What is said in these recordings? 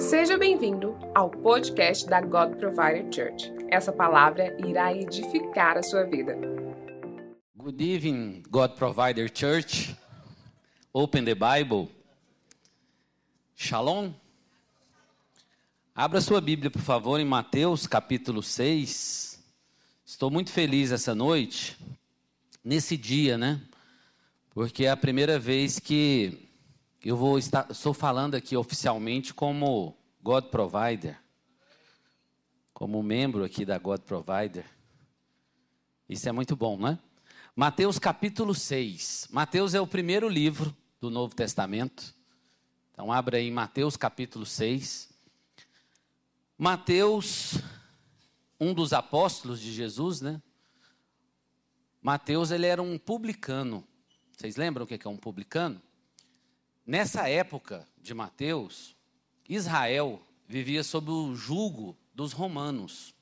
Seja bem-vindo ao podcast da God Provider Church. Essa palavra irá edificar a sua vida. Good evening, God Provider Church. Open the Bible. Shalom. Abra sua Bíblia, por favor, em Mateus capítulo 6. Estou muito feliz essa noite, nesse dia, né? Porque é a primeira vez que eu vou estar, estou falando aqui oficialmente como God Provider, como membro aqui da God Provider. Isso é muito bom, né? Mateus capítulo 6. Mateus é o primeiro livro do Novo Testamento. Então, abra aí Mateus capítulo 6. Mateus, um dos apóstolos de Jesus, né? Mateus, ele era um publicano. Vocês lembram o que é um publicano? Nessa época de Mateus, Israel vivia sob o jugo dos romanos.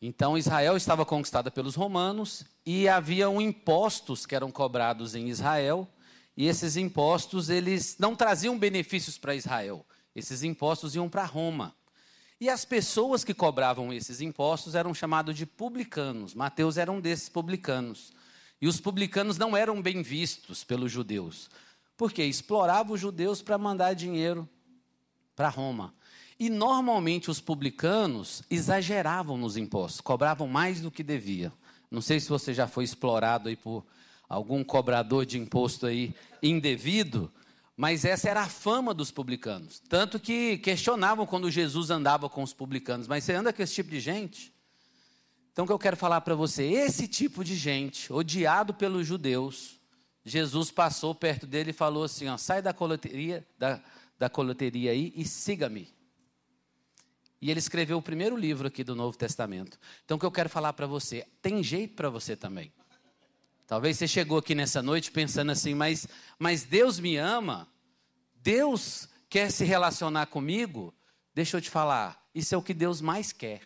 Então, Israel estava conquistada pelos romanos e haviam impostos que eram cobrados em Israel, e esses impostos eles não traziam benefícios para Israel. Esses impostos iam para Roma. E as pessoas que cobravam esses impostos eram chamados de publicanos. Mateus era um desses publicanos. E os publicanos não eram bem vistos pelos judeus, porque exploravam os judeus para mandar dinheiro para Roma. E normalmente os publicanos exageravam nos impostos, cobravam mais do que devia. Não sei se você já foi explorado aí por algum cobrador de imposto aí indevido, mas essa era a fama dos publicanos. Tanto que questionavam quando Jesus andava com os publicanos, mas você anda com esse tipo de gente? Então o que eu quero falar para você, esse tipo de gente, odiado pelos judeus, Jesus passou perto dele e falou assim, ó, sai da coleteria, da, da coleteria aí e siga-me. E ele escreveu o primeiro livro aqui do Novo Testamento. Então o que eu quero falar para você, tem jeito para você também. Talvez você chegou aqui nessa noite pensando assim, mas, mas Deus me ama, Deus quer se relacionar comigo. Deixa eu te falar, isso é o que Deus mais quer,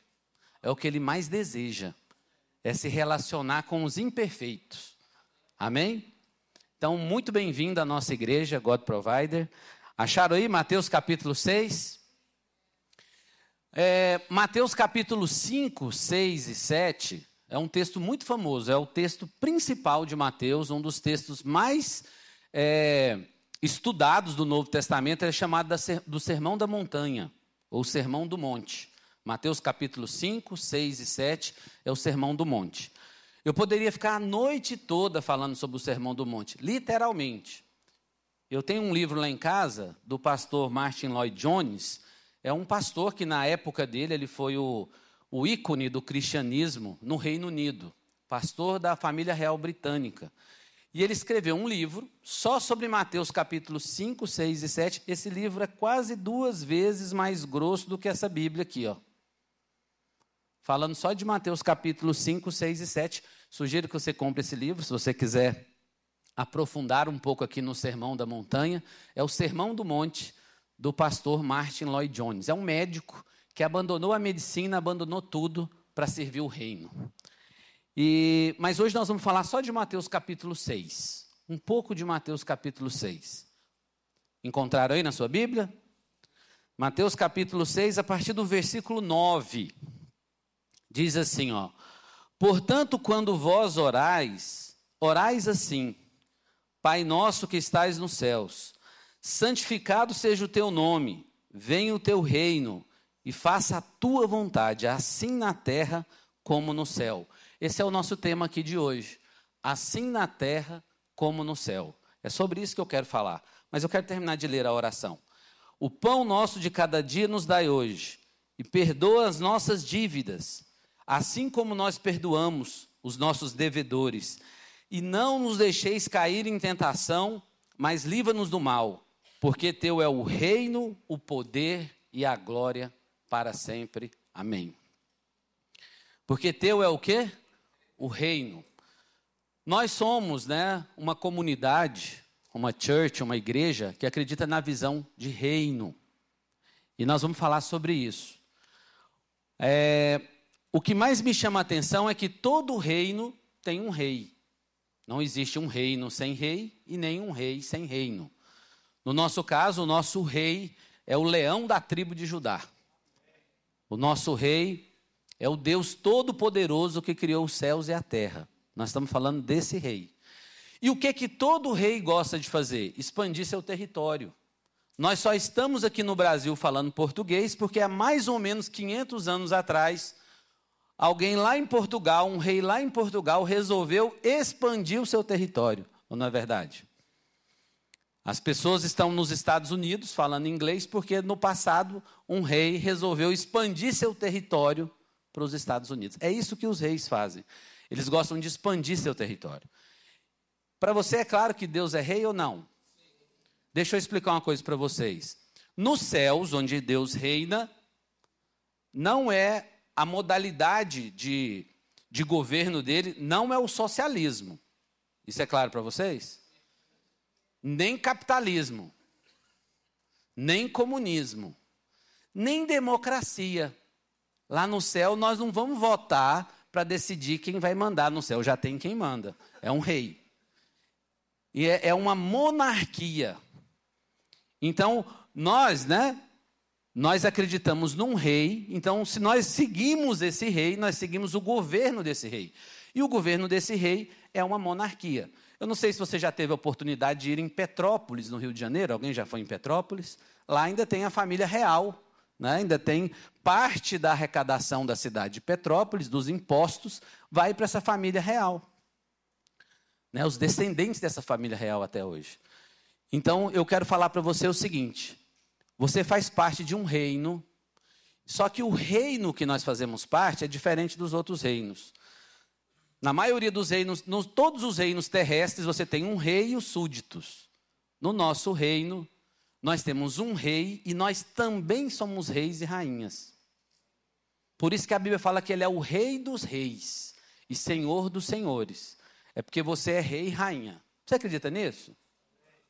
é o que Ele mais deseja, é se relacionar com os imperfeitos. Amém? Então, muito bem-vindo à nossa igreja, God Provider. Acharam aí Mateus capítulo 6? É, Mateus capítulo 5, 6 e 7 é um texto muito famoso, é o texto principal de Mateus, um dos textos mais é, estudados do Novo Testamento, é chamado do Sermão da Montanha, ou Sermão do Monte. Mateus capítulo 5, 6 e 7 é o Sermão do Monte. Eu poderia ficar a noite toda falando sobre o Sermão do Monte, literalmente. Eu tenho um livro lá em casa do pastor Martin Lloyd Jones. É um pastor que na época dele ele foi o, o ícone do cristianismo no Reino Unido, pastor da família real britânica. E ele escreveu um livro só sobre Mateus capítulos 5, 6 e 7. Esse livro é quase duas vezes mais grosso do que essa Bíblia aqui, ó. Falando só de Mateus capítulos 5, 6 e 7. Sugiro que você compre esse livro, se você quiser aprofundar um pouco aqui no Sermão da Montanha, é o Sermão do Monte do pastor Martin Lloyd Jones. É um médico que abandonou a medicina, abandonou tudo para servir o reino. E, mas hoje nós vamos falar só de Mateus capítulo 6. Um pouco de Mateus capítulo 6. Encontraram aí na sua Bíblia? Mateus capítulo 6, a partir do versículo 9. Diz assim, ó: Portanto, quando vós orais, orais assim: Pai nosso que estais nos céus, santificado seja o teu nome, venha o teu reino e faça a tua vontade, assim na terra como no céu. Esse é o nosso tema aqui de hoje. Assim na terra como no céu. É sobre isso que eu quero falar. Mas eu quero terminar de ler a oração. O pão nosso de cada dia nos dai hoje, e perdoa as nossas dívidas, assim como nós perdoamos os nossos devedores e não nos deixeis cair em tentação, mas livra-nos do mal, porque teu é o reino, o poder e a glória para sempre. Amém. Porque teu é o quê? O reino. Nós somos, né, uma comunidade, uma church, uma igreja que acredita na visão de reino. E nós vamos falar sobre isso. É, o que mais me chama a atenção é que todo reino tem um rei. Não existe um reino sem rei e nem um rei sem reino. No nosso caso, o nosso rei é o leão da tribo de Judá. O nosso rei é o Deus todo-poderoso que criou os céus e a terra. Nós estamos falando desse rei. E o que que todo rei gosta de fazer? Expandir seu território. Nós só estamos aqui no Brasil falando português porque há mais ou menos 500 anos atrás, alguém lá em Portugal, um rei lá em Portugal, resolveu expandir o seu território. Não é verdade? As pessoas estão nos Estados Unidos falando inglês porque no passado um rei resolveu expandir seu território para os Estados Unidos. É isso que os reis fazem. Eles gostam de expandir seu território. Para você é claro que Deus é rei ou não? Deixa eu explicar uma coisa para vocês. Nos céus, onde Deus reina, não é a modalidade de, de governo dele, não é o socialismo. Isso é claro para vocês? nem capitalismo, nem comunismo, nem democracia. Lá no céu nós não vamos votar para decidir quem vai mandar no céu, já tem quem manda, é um rei. E é, é uma monarquia. Então, nós, né? Nós acreditamos num rei, então, se nós seguimos esse rei, nós seguimos o governo desse rei. E o governo desse rei é uma monarquia. Eu não sei se você já teve a oportunidade de ir em Petrópolis, no Rio de Janeiro. Alguém já foi em Petrópolis? Lá ainda tem a família real. Né? Ainda tem parte da arrecadação da cidade de Petrópolis, dos impostos, vai para essa família real. Né? Os descendentes dessa família real até hoje. Então, eu quero falar para você o seguinte: você faz parte de um reino, só que o reino que nós fazemos parte é diferente dos outros reinos. Na maioria dos reinos, em todos os reinos terrestres, você tem um rei e os súditos. No nosso reino, nós temos um rei e nós também somos reis e rainhas. Por isso que a Bíblia fala que ele é o rei dos reis e senhor dos senhores. É porque você é rei e rainha. Você acredita nisso?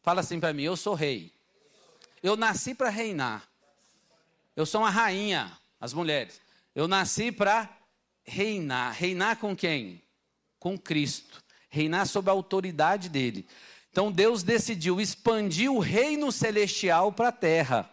Fala assim para mim: eu sou rei. Eu nasci para reinar. Eu sou uma rainha, as mulheres. Eu nasci para reinar. Reinar com quem? com Cristo, reinar sob a autoridade dele. Então Deus decidiu expandir o reino celestial para a terra.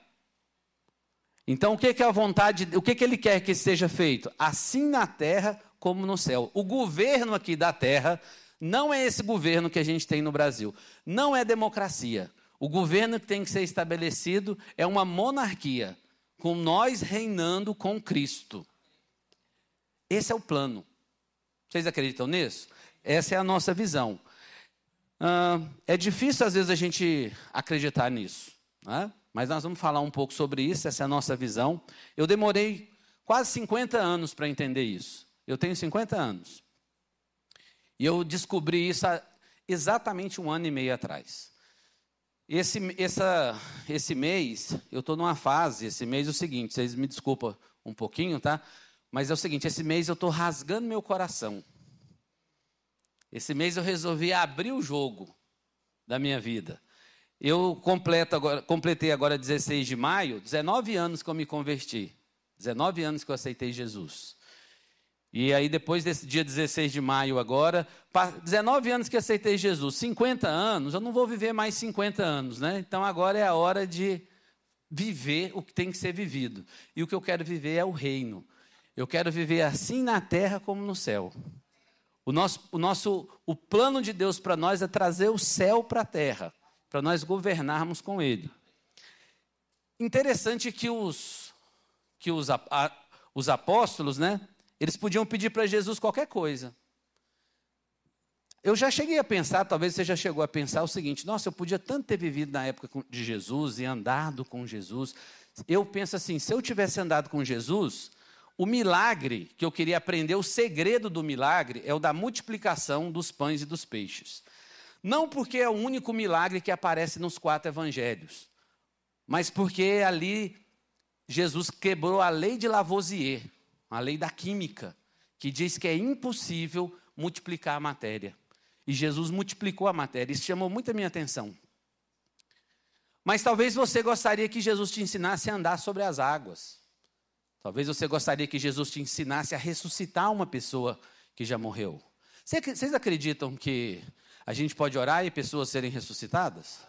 Então o que, é a vontade, o que, que ele quer que seja feito? Assim na terra como no céu. O governo aqui da terra não é esse governo que a gente tem no Brasil. Não é democracia. O governo que tem que ser estabelecido é uma monarquia, com nós reinando com Cristo. Esse é o plano. Vocês acreditam nisso? Essa é a nossa visão. Uh, é difícil, às vezes, a gente acreditar nisso. Né? Mas nós vamos falar um pouco sobre isso, essa é a nossa visão. Eu demorei quase 50 anos para entender isso. Eu tenho 50 anos. E eu descobri isso há exatamente um ano e meio atrás. Esse, essa, esse mês, eu estou numa fase, esse mês é o seguinte, vocês me desculpam um pouquinho, tá? Mas é o seguinte: esse mês eu estou rasgando meu coração. Esse mês eu resolvi abrir o jogo da minha vida. Eu completo agora, completei agora 16 de maio, 19 anos que eu me converti. 19 anos que eu aceitei Jesus. E aí, depois desse dia 16 de maio, agora, 19 anos que aceitei Jesus, 50 anos, eu não vou viver mais 50 anos, né? Então agora é a hora de viver o que tem que ser vivido. E o que eu quero viver é o reino. Eu quero viver assim na terra como no céu. O nosso, o nosso, o plano de Deus para nós é trazer o céu para a terra, para nós governarmos com Ele. Interessante que os, que os, a, os apóstolos, né? Eles podiam pedir para Jesus qualquer coisa. Eu já cheguei a pensar, talvez você já chegou a pensar o seguinte: nossa, eu podia tanto ter vivido na época de Jesus e andado com Jesus. Eu penso assim: se eu tivesse andado com Jesus, o milagre que eu queria aprender, o segredo do milagre é o da multiplicação dos pães e dos peixes. Não porque é o único milagre que aparece nos quatro evangelhos, mas porque ali Jesus quebrou a lei de Lavoisier, a lei da química, que diz que é impossível multiplicar a matéria. E Jesus multiplicou a matéria. Isso chamou muito a minha atenção. Mas talvez você gostaria que Jesus te ensinasse a andar sobre as águas. Talvez você gostaria que Jesus te ensinasse a ressuscitar uma pessoa que já morreu. Vocês acreditam que a gente pode orar e pessoas serem ressuscitadas?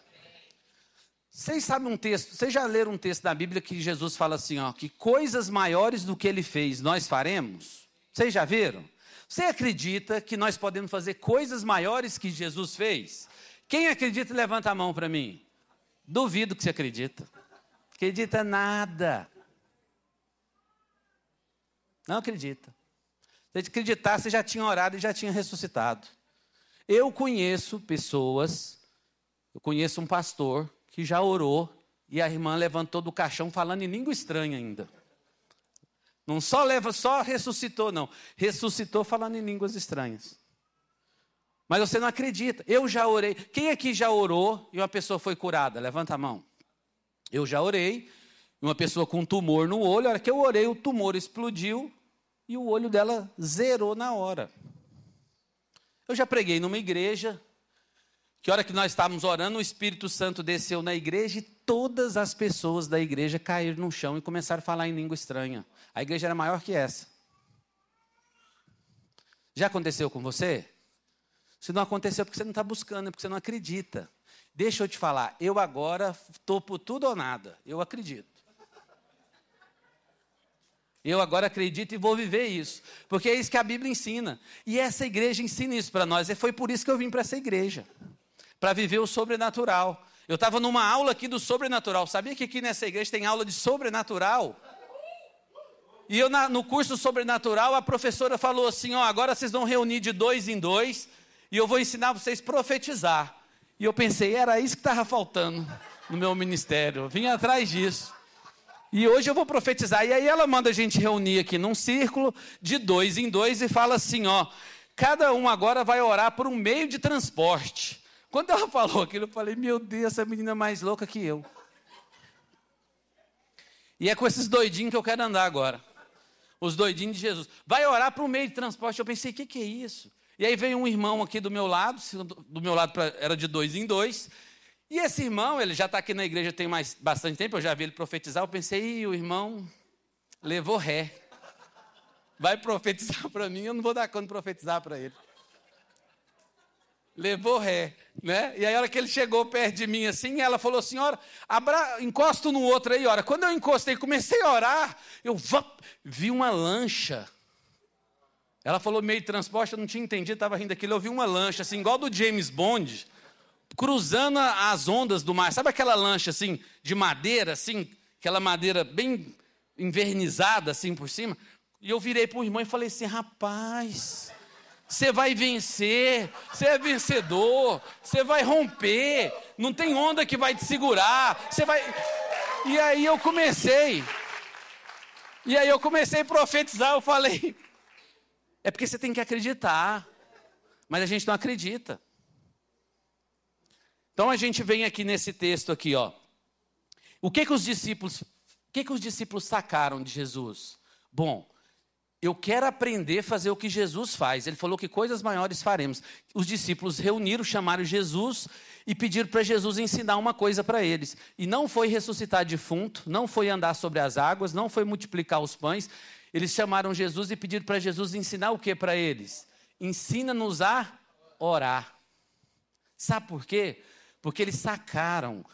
Vocês sabem um texto, vocês já leram um texto da Bíblia que Jesus fala assim, ó, que coisas maiores do que ele fez nós faremos? Vocês já viram? Você acredita que nós podemos fazer coisas maiores que Jesus fez? Quem acredita, levanta a mão para mim. Duvido que você acredita. Acredita nada. Não acredita. Se acreditar, você já tinha orado e já tinha ressuscitado. Eu conheço pessoas, eu conheço um pastor que já orou e a irmã levantou do caixão falando em língua estranha ainda. Não só leva, só ressuscitou, não. Ressuscitou falando em línguas estranhas. Mas você não acredita. Eu já orei. Quem aqui já orou e uma pessoa foi curada? Levanta a mão. Eu já orei. Uma pessoa com um tumor no olho, a hora que eu orei, o tumor explodiu e o olho dela zerou na hora. Eu já preguei numa igreja que hora que nós estávamos orando, o Espírito Santo desceu na igreja e todas as pessoas da igreja caíram no chão e começaram a falar em língua estranha. A igreja era maior que essa. Já aconteceu com você? Se não aconteceu, é porque você não está buscando, é porque você não acredita. Deixa eu te falar, eu agora estou por tudo ou nada. Eu acredito. Eu agora acredito e vou viver isso. Porque é isso que a Bíblia ensina. E essa igreja ensina isso para nós. E foi por isso que eu vim para essa igreja para viver o sobrenatural. Eu estava numa aula aqui do sobrenatural. Sabia que aqui nessa igreja tem aula de sobrenatural? E eu, na, no curso sobrenatural, a professora falou assim: ó, agora vocês vão reunir de dois em dois e eu vou ensinar vocês a profetizar. E eu pensei, era isso que estava faltando no meu ministério. Eu vim atrás disso. E hoje eu vou profetizar. E aí ela manda a gente reunir aqui num círculo de dois em dois e fala assim: ó, cada um agora vai orar por um meio de transporte. Quando ela falou aquilo, eu falei: Meu Deus, essa menina é mais louca que eu. E é com esses doidinhos que eu quero andar agora. Os doidinhos de Jesus. Vai orar para o meio de transporte. Eu pensei: O que, que é isso? E aí veio um irmão aqui do meu lado, do meu lado era de dois em dois. E esse irmão, ele já está aqui na igreja tem mais bastante tempo, eu já vi ele profetizar. Eu pensei, o irmão levou ré. Vai profetizar para mim, eu não vou dar conta de profetizar para ele levou ré, né? E aí a hora que ele chegou perto de mim assim, ela falou assim, ora, abra... encosta no outro aí, ora. Quando eu encostei, comecei a orar, eu vi uma lancha. Ela falou meio transporte, eu não tinha entendido, estava rindo aquilo. Eu vi uma lancha, assim, igual do James Bond, cruzando as ondas do mar. Sabe aquela lancha, assim, de madeira, assim, aquela madeira bem invernizada, assim, por cima? E eu virei para o irmão e falei assim, rapaz, você vai vencer, você é vencedor, você vai romper, não tem onda que vai te segurar, você vai. E aí eu comecei, e aí eu comecei a profetizar, eu falei, é porque você tem que acreditar, mas a gente não acredita. Então a gente vem aqui nesse texto aqui, ó. O que que os discípulos, o que que os discípulos sacaram de Jesus? Bom, eu quero aprender a fazer o que Jesus faz. Ele falou que coisas maiores faremos. Os discípulos reuniram, chamaram Jesus e pediram para Jesus ensinar uma coisa para eles. E não foi ressuscitar defunto, não foi andar sobre as águas, não foi multiplicar os pães. Eles chamaram Jesus e pediram para Jesus ensinar o que para eles? Ensina-nos a orar. Sabe por quê? Porque eles sacaram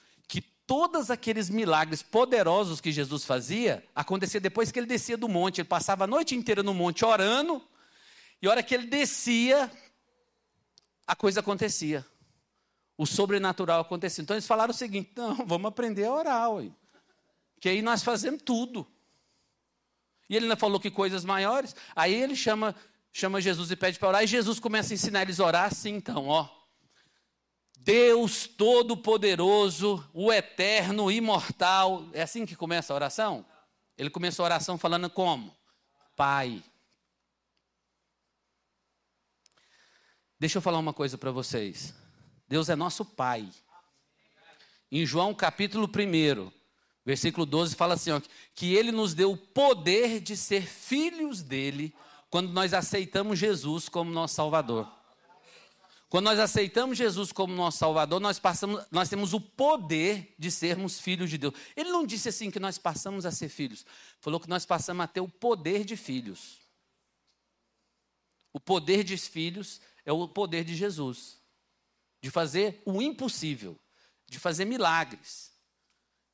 todos aqueles milagres poderosos que Jesus fazia, acontecia depois que ele descia do monte. Ele passava a noite inteira no monte orando, e a hora que ele descia, a coisa acontecia. O sobrenatural acontecia. Então eles falaram o seguinte: não, vamos aprender a orar, ué. que aí nós fazemos tudo. E ele ainda falou que coisas maiores. Aí ele chama, chama Jesus e pede para orar, e Jesus começa a ensinar eles a orar assim, então, ó. Deus Todo-Poderoso, o Eterno, Imortal. É assim que começa a oração? Ele começa a oração falando como? Pai. Deixa eu falar uma coisa para vocês. Deus é nosso Pai. Em João capítulo 1, versículo 12, fala assim: ó, que Ele nos deu o poder de ser filhos dele quando nós aceitamos Jesus como nosso Salvador. Quando nós aceitamos Jesus como nosso Salvador, nós, passamos, nós temos o poder de sermos filhos de Deus. Ele não disse assim que nós passamos a ser filhos, falou que nós passamos a ter o poder de filhos. O poder de filhos é o poder de Jesus, de fazer o impossível, de fazer milagres.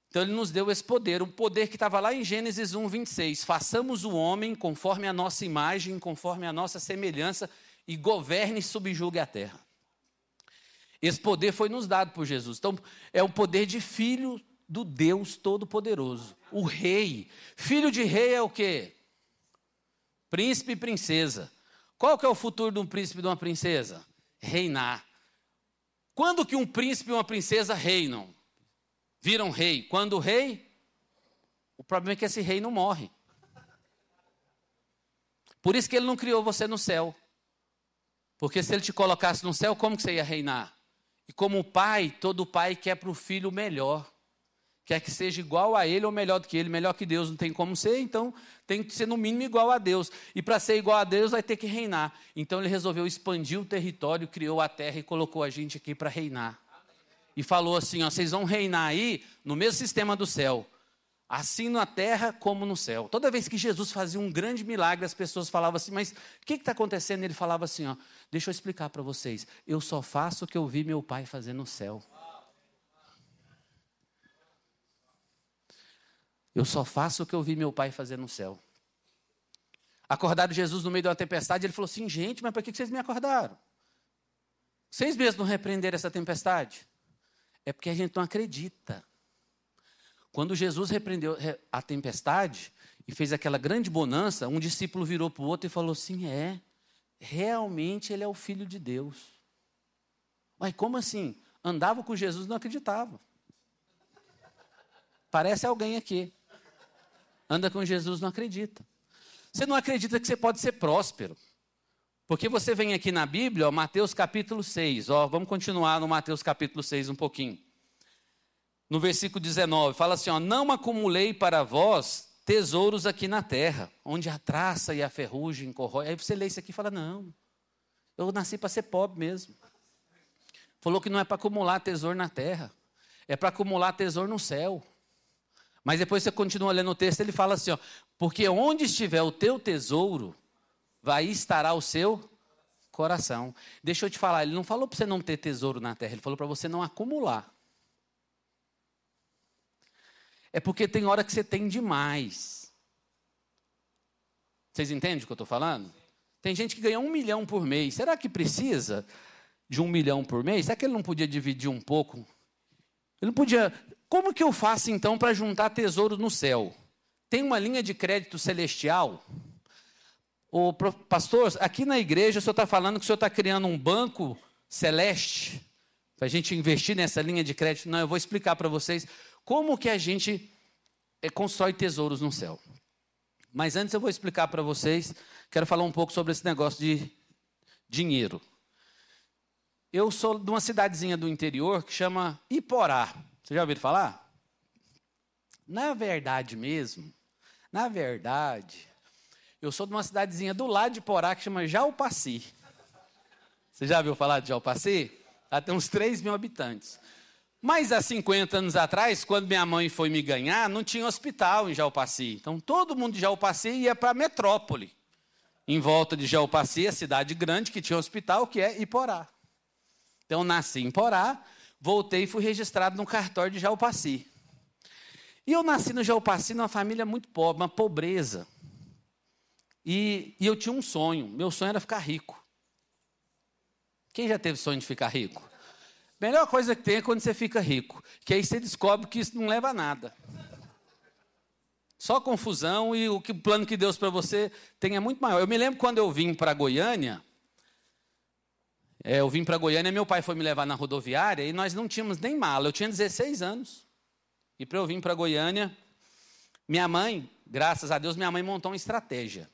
Então ele nos deu esse poder, o poder que estava lá em Gênesis 1, 26. Façamos o homem conforme a nossa imagem, conforme a nossa semelhança, e governe e subjugue a terra. Esse poder foi nos dado por Jesus. Então, é o poder de filho do Deus Todo-Poderoso. O rei. Filho de rei é o quê? Príncipe e princesa. Qual que é o futuro de um príncipe e de uma princesa? Reinar. Quando que um príncipe e uma princesa reinam? Viram rei. Quando o rei, o problema é que esse rei não morre. Por isso que ele não criou você no céu. Porque se ele te colocasse no céu, como que você ia reinar? E como pai, todo pai quer para o filho melhor. Quer que seja igual a ele ou melhor do que ele, melhor que Deus não tem como ser, então tem que ser no mínimo igual a Deus. E para ser igual a Deus vai ter que reinar. Então ele resolveu expandir o território, criou a terra e colocou a gente aqui para reinar. E falou assim: ó, vocês vão reinar aí no mesmo sistema do céu. Assim na terra como no céu. Toda vez que Jesus fazia um grande milagre, as pessoas falavam assim: Mas o que está acontecendo? Ele falava assim: ó, Deixa eu explicar para vocês. Eu só faço o que eu vi meu pai fazer no céu. Eu só faço o que eu vi meu pai fazer no céu. Acordaram Jesus no meio de uma tempestade, ele falou assim: Gente, mas por que vocês me acordaram? Vocês mesmos não repreenderam essa tempestade? É porque a gente não acredita. Quando Jesus repreendeu a tempestade e fez aquela grande bonança, um discípulo virou para o outro e falou assim: É, realmente ele é o filho de Deus. Mas como assim? Andava com Jesus não acreditava. Parece alguém aqui. Anda com Jesus não acredita. Você não acredita que você pode ser próspero. Porque você vem aqui na Bíblia, ó, Mateus capítulo 6. Ó, vamos continuar no Mateus capítulo 6 um pouquinho no versículo 19, fala assim: ó, Não acumulei para vós tesouros aqui na terra, onde a traça e a ferrugem corrói. Aí você lê isso aqui e fala: Não, eu nasci para ser pobre mesmo. Falou que não é para acumular tesouro na terra, é para acumular tesouro no céu. Mas depois você continua lendo o texto, ele fala assim: ó, Porque onde estiver o teu tesouro, vai estará o seu coração. Deixa eu te falar, ele não falou para você não ter tesouro na terra, ele falou para você não acumular. É porque tem hora que você tem demais. Vocês entendem o que eu estou falando? Tem gente que ganha um milhão por mês. Será que precisa de um milhão por mês? Será que ele não podia dividir um pouco? Ele não podia. Como que eu faço então para juntar tesouro no céu? Tem uma linha de crédito celestial? O pastor, aqui na igreja o senhor está falando que o senhor está criando um banco celeste para a gente investir nessa linha de crédito. Não, eu vou explicar para vocês como que a gente é, constrói tesouros no céu. Mas antes eu vou explicar para vocês, quero falar um pouco sobre esse negócio de dinheiro. Eu sou de uma cidadezinha do interior que chama Iporá. Você já ouviu falar? Na verdade mesmo, na verdade, eu sou de uma cidadezinha do lado de Iporá que chama Jalpaci. Você já ouviu falar de Jalpaci? Ela tem uns 3 mil habitantes. Mas há 50 anos atrás, quando minha mãe foi me ganhar, não tinha hospital em Jalpaci. Então todo mundo de Jalpaci ia para a metrópole. Em volta de Jalpaci, a cidade grande que tinha hospital, que é Iporá. Então nasci em Iporá, voltei e fui registrado no cartório de Jalpaci. E eu nasci no Jalpaci numa família muito pobre, uma pobreza. E, e eu tinha um sonho, meu sonho era ficar rico. Quem já teve sonho de ficar rico? Melhor coisa que tem é quando você fica rico, que aí você descobre que isso não leva a nada. Só confusão e o, que, o plano que Deus para você tem é muito maior. Eu me lembro quando eu vim para Goiânia, é, eu vim para Goiânia, meu pai foi me levar na rodoviária e nós não tínhamos nem mala. Eu tinha 16 anos. E para eu vir para Goiânia, minha mãe, graças a Deus, minha mãe montou uma estratégia.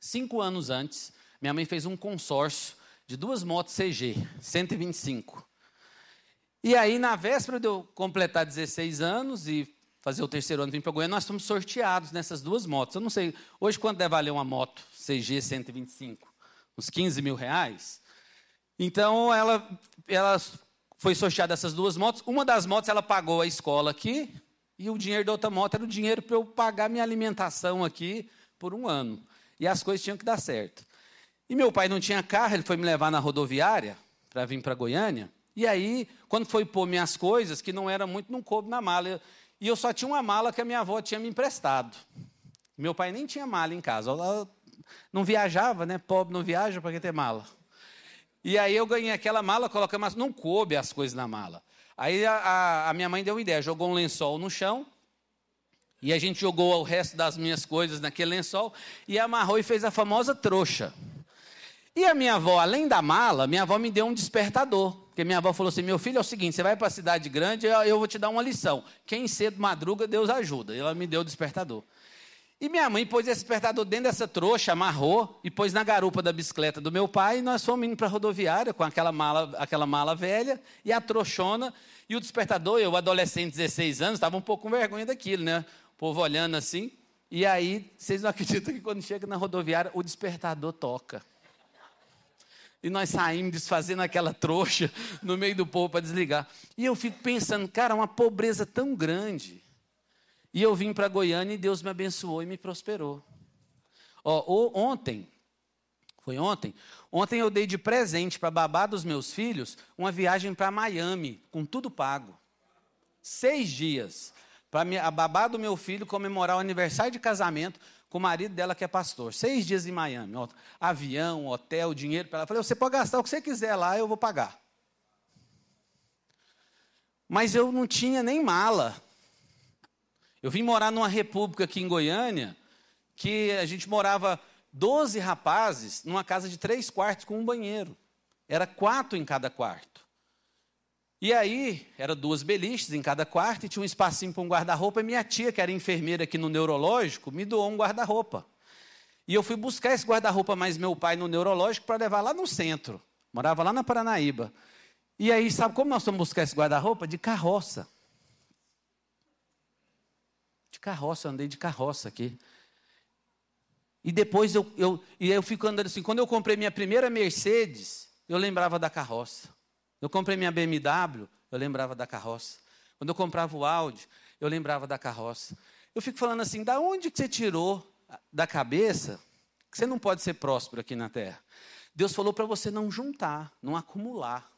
Cinco anos antes, minha mãe fez um consórcio de duas motos CG, 125. E aí, na véspera de eu completar 16 anos e fazer o terceiro ano vir para Goiânia, nós fomos sorteados nessas duas motos. Eu não sei, hoje quanto deve valer uma moto CG 125? Uns 15 mil reais? Então, ela, ela foi sorteada essas duas motos. Uma das motos ela pagou a escola aqui, e o dinheiro da outra moto era o dinheiro para eu pagar minha alimentação aqui por um ano. E as coisas tinham que dar certo. E meu pai não tinha carro, ele foi me levar na rodoviária para vir para Goiânia. E aí, quando foi pôr minhas coisas, que não era muito, não coube na mala. e eu só tinha uma mala que a minha avó tinha me emprestado. Meu pai nem tinha mala em casa. Ela não viajava, né? Pobre não viaja, para que ter mala? E aí eu ganhei aquela mala, coloquei, mas não coube as coisas na mala. Aí a, a, a minha mãe deu uma ideia, jogou um lençol no chão, e a gente jogou o resto das minhas coisas naquele lençol, e amarrou e fez a famosa trouxa. E a minha avó, além da mala, minha avó me deu um despertador. Porque minha avó falou assim: meu filho, é o seguinte, você vai para a cidade grande, eu vou te dar uma lição. Quem cedo madruga, Deus ajuda. E ela me deu o despertador. E minha mãe pôs esse despertador dentro dessa trouxa, amarrou e pôs na garupa da bicicleta do meu pai. E nós fomos indo para a rodoviária com aquela mala, aquela mala velha e a trouxona. E o despertador, eu, adolescente, 16 anos, estava um pouco com vergonha daquilo, né? O povo olhando assim. E aí, vocês não acreditam que quando chega na rodoviária, o despertador toca. E nós saímos desfazendo aquela trouxa no meio do povo para desligar. E eu fico pensando, cara, uma pobreza tão grande. E eu vim para Goiânia e Deus me abençoou e me prosperou. Ó, ontem, foi ontem? Ontem eu dei de presente para babá dos meus filhos uma viagem para Miami, com tudo pago. Seis dias. Para a babá do meu filho comemorar o aniversário de casamento com o marido dela que é pastor. Seis dias em Miami. Avião, hotel, dinheiro para ela. Eu falei, você pode gastar o que você quiser lá, eu vou pagar. Mas eu não tinha nem mala. Eu vim morar numa república aqui em Goiânia, que a gente morava 12 rapazes numa casa de três quartos com um banheiro. Era quatro em cada quarto. E aí, era duas beliches em cada quarto e tinha um espacinho para um guarda-roupa. E minha tia, que era enfermeira aqui no neurológico, me doou um guarda-roupa. E eu fui buscar esse guarda-roupa mais meu pai no neurológico para levar lá no centro. Morava lá na Paranaíba. E aí, sabe como nós fomos buscar esse guarda-roupa? De carroça. De carroça, eu andei de carroça aqui. E depois eu, eu, e eu fico andando assim. Quando eu comprei minha primeira Mercedes, eu lembrava da carroça. Eu comprei minha BMW, eu lembrava da carroça. Quando eu comprava o Audi, eu lembrava da carroça. Eu fico falando assim, da onde que você tirou da cabeça que você não pode ser próspero aqui na terra? Deus falou para você não juntar, não acumular.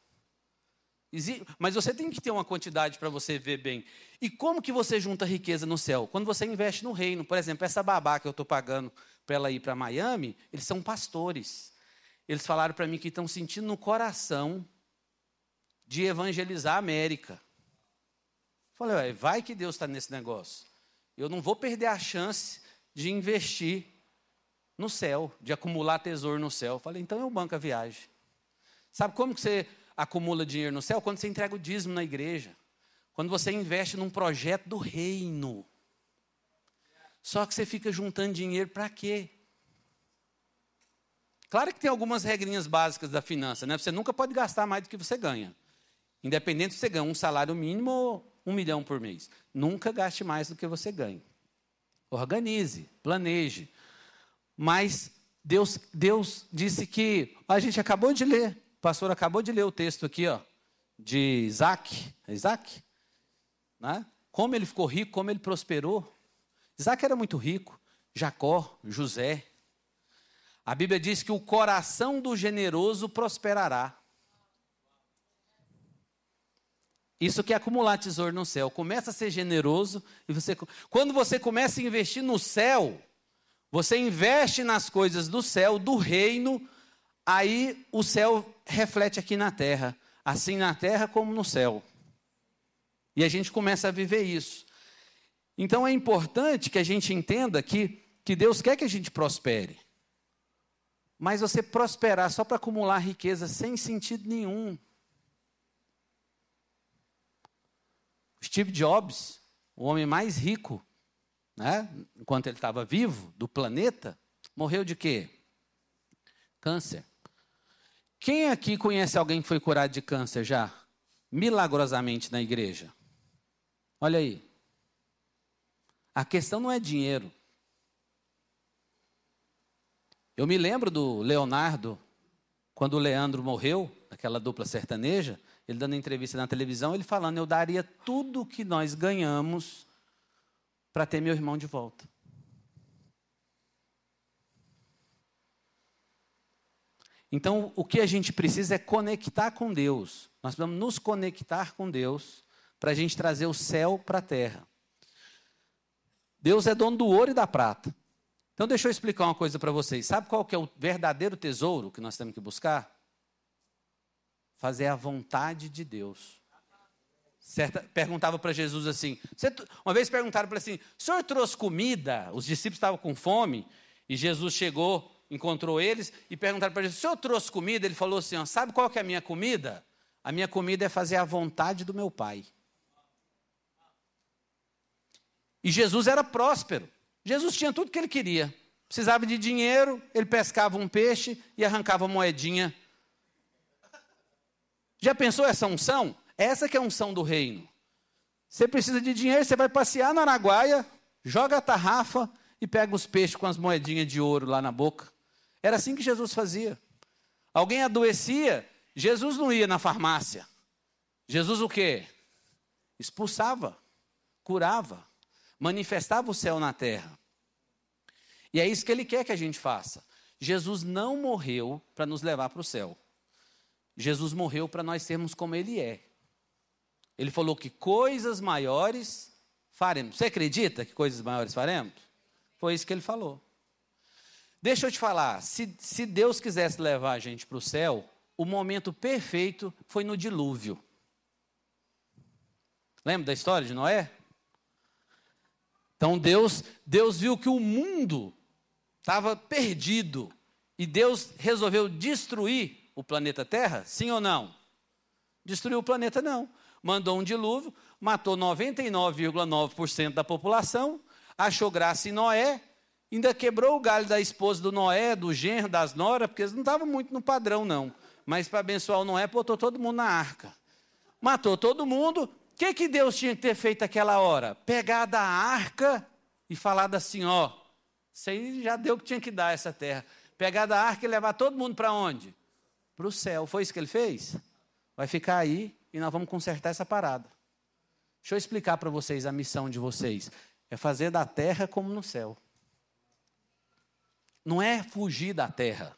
Mas você tem que ter uma quantidade para você ver bem. E como que você junta riqueza no céu? Quando você investe no reino. Por exemplo, essa babá que eu estou pagando para ela ir para Miami, eles são pastores. Eles falaram para mim que estão sentindo no coração de evangelizar a América. Falei, vai que Deus está nesse negócio. Eu não vou perder a chance de investir no céu, de acumular tesouro no céu. Falei, então eu banco a viagem. Sabe como que você acumula dinheiro no céu? Quando você entrega o dízimo na igreja. Quando você investe num projeto do reino. Só que você fica juntando dinheiro para quê? Claro que tem algumas regrinhas básicas da finança, né? Você nunca pode gastar mais do que você ganha. Independente se você ganha um salário mínimo ou um milhão por mês. Nunca gaste mais do que você ganha. Organize, planeje. Mas Deus, Deus disse que. A gente acabou de ler, o pastor acabou de ler o texto aqui, ó, de Isaac. É Isaac? Né? Como ele ficou rico, como ele prosperou. Isaac era muito rico. Jacó, José. A Bíblia diz que o coração do generoso prosperará. Isso que é acumular tesouro no céu. Começa a ser generoso e você quando você começa a investir no céu, você investe nas coisas do céu, do reino, aí o céu reflete aqui na terra, assim na terra como no céu. E a gente começa a viver isso. Então é importante que a gente entenda que, que Deus quer que a gente prospere. Mas você prosperar só para acumular riqueza sem sentido nenhum. Steve Jobs, o homem mais rico, né, enquanto ele estava vivo, do planeta, morreu de quê? Câncer. Quem aqui conhece alguém que foi curado de câncer já? Milagrosamente na igreja? Olha aí. A questão não é dinheiro. Eu me lembro do Leonardo, quando o Leandro morreu, aquela dupla sertaneja, ele dando entrevista na televisão, ele falando: Eu daria tudo que nós ganhamos para ter meu irmão de volta. Então, o que a gente precisa é conectar com Deus. Nós vamos nos conectar com Deus para a gente trazer o céu para a terra. Deus é dono do ouro e da prata. Então deixa eu explicar uma coisa para vocês. Sabe qual que é o verdadeiro tesouro que nós temos que buscar? Fazer a vontade de Deus. Certa, perguntava para Jesus assim. Uma vez perguntaram para ele assim: o senhor trouxe comida? Os discípulos estavam com fome. E Jesus chegou, encontrou eles e perguntaram para Jesus: o senhor trouxe comida? Ele falou assim: ó, sabe qual que é a minha comida? A minha comida é fazer a vontade do meu Pai. E Jesus era próspero. Jesus tinha tudo que ele queria. Precisava de dinheiro, ele pescava um peixe e arrancava moedinha. Já pensou essa unção? Essa que é a unção do reino. Você precisa de dinheiro, você vai passear no Araguaia, joga a tarrafa e pega os peixes com as moedinhas de ouro lá na boca. Era assim que Jesus fazia. Alguém adoecia, Jesus não ia na farmácia. Jesus o quê? Expulsava, curava manifestava o céu na terra. E é isso que ele quer que a gente faça. Jesus não morreu para nos levar para o céu. Jesus morreu para nós sermos como ele é. Ele falou que coisas maiores faremos. Você acredita que coisas maiores faremos? Foi isso que ele falou. Deixa eu te falar, se, se Deus quisesse levar a gente para o céu, o momento perfeito foi no dilúvio. Lembra da história de Noé? Então Deus, Deus viu que o mundo estava perdido e Deus resolveu destruir o planeta Terra? Sim ou não? Destruiu o planeta não. Mandou um dilúvio, matou 99,9% da população, achou graça em Noé, ainda quebrou o galho da esposa do Noé, do genro, das noras, porque eles não estavam muito no padrão não. Mas para abençoar o Noé, botou todo mundo na arca. Matou todo mundo, que, que Deus tinha que ter feito aquela hora? Pegar da arca e falar assim, ó, isso aí já deu o que tinha que dar essa terra. Pegar da arca e levar todo mundo para onde? Para o céu. Foi isso que ele fez? Vai ficar aí e nós vamos consertar essa parada. Deixa eu explicar para vocês a missão de vocês. É fazer da terra como no céu. Não é fugir da terra.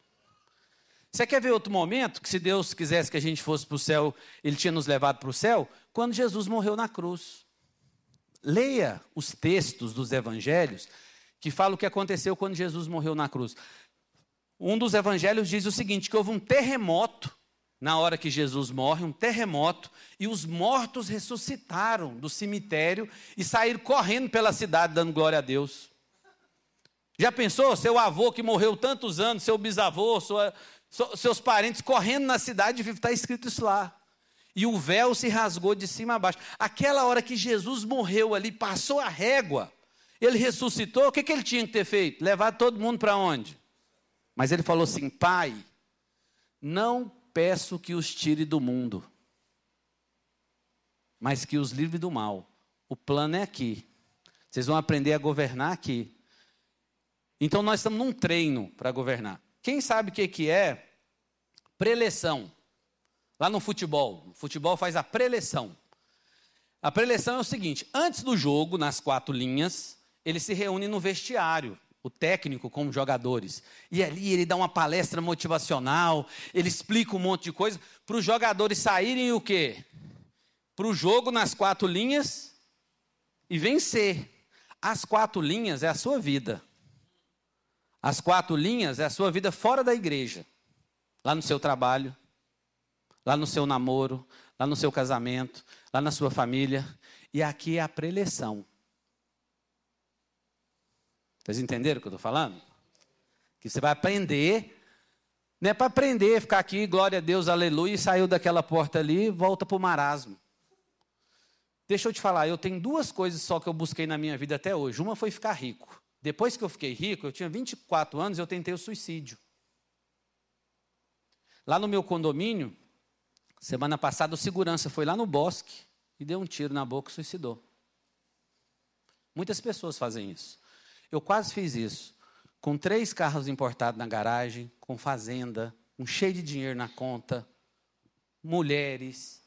Você quer ver outro momento que, se Deus quisesse que a gente fosse para o céu, Ele tinha nos levado para o céu? Quando Jesus morreu na cruz. Leia os textos dos evangelhos que falam o que aconteceu quando Jesus morreu na cruz. Um dos evangelhos diz o seguinte: que houve um terremoto na hora que Jesus morre, um terremoto, e os mortos ressuscitaram do cemitério e saíram correndo pela cidade dando glória a Deus. Já pensou? Seu avô que morreu tantos anos, seu bisavô, sua, seus parentes correndo na cidade, está escrito isso lá. E o véu se rasgou de cima a baixo. Aquela hora que Jesus morreu ali, passou a régua, ele ressuscitou, o que, que ele tinha que ter feito? Levar todo mundo para onde? Mas ele falou assim: Pai, não peço que os tire do mundo, mas que os livre do mal. O plano é aqui. Vocês vão aprender a governar aqui. Então nós estamos num treino para governar. Quem sabe o que, que é preleção? Lá no futebol. O futebol faz a preleção. A preleção é o seguinte: antes do jogo, nas quatro linhas, ele se reúne no vestiário, o técnico com os jogadores. E ali ele dá uma palestra motivacional, ele explica um monte de coisa para os jogadores saírem o quê? Para o jogo nas quatro linhas e vencer. As quatro linhas é a sua vida. As quatro linhas é a sua vida fora da igreja. Lá no seu trabalho, lá no seu namoro, lá no seu casamento, lá na sua família. E aqui é a preleção. Vocês entenderam o que eu estou falando? Que você vai aprender. Não é para aprender, ficar aqui, glória a Deus, aleluia, e saiu daquela porta ali volta para o marasmo. Deixa eu te falar, eu tenho duas coisas só que eu busquei na minha vida até hoje. Uma foi ficar rico. Depois que eu fiquei rico, eu tinha 24 anos, eu tentei o suicídio. Lá no meu condomínio, semana passada, o segurança foi lá no bosque e deu um tiro na boca e suicidou. Muitas pessoas fazem isso. Eu quase fiz isso. Com três carros importados na garagem, com fazenda, um cheio de dinheiro na conta, mulheres.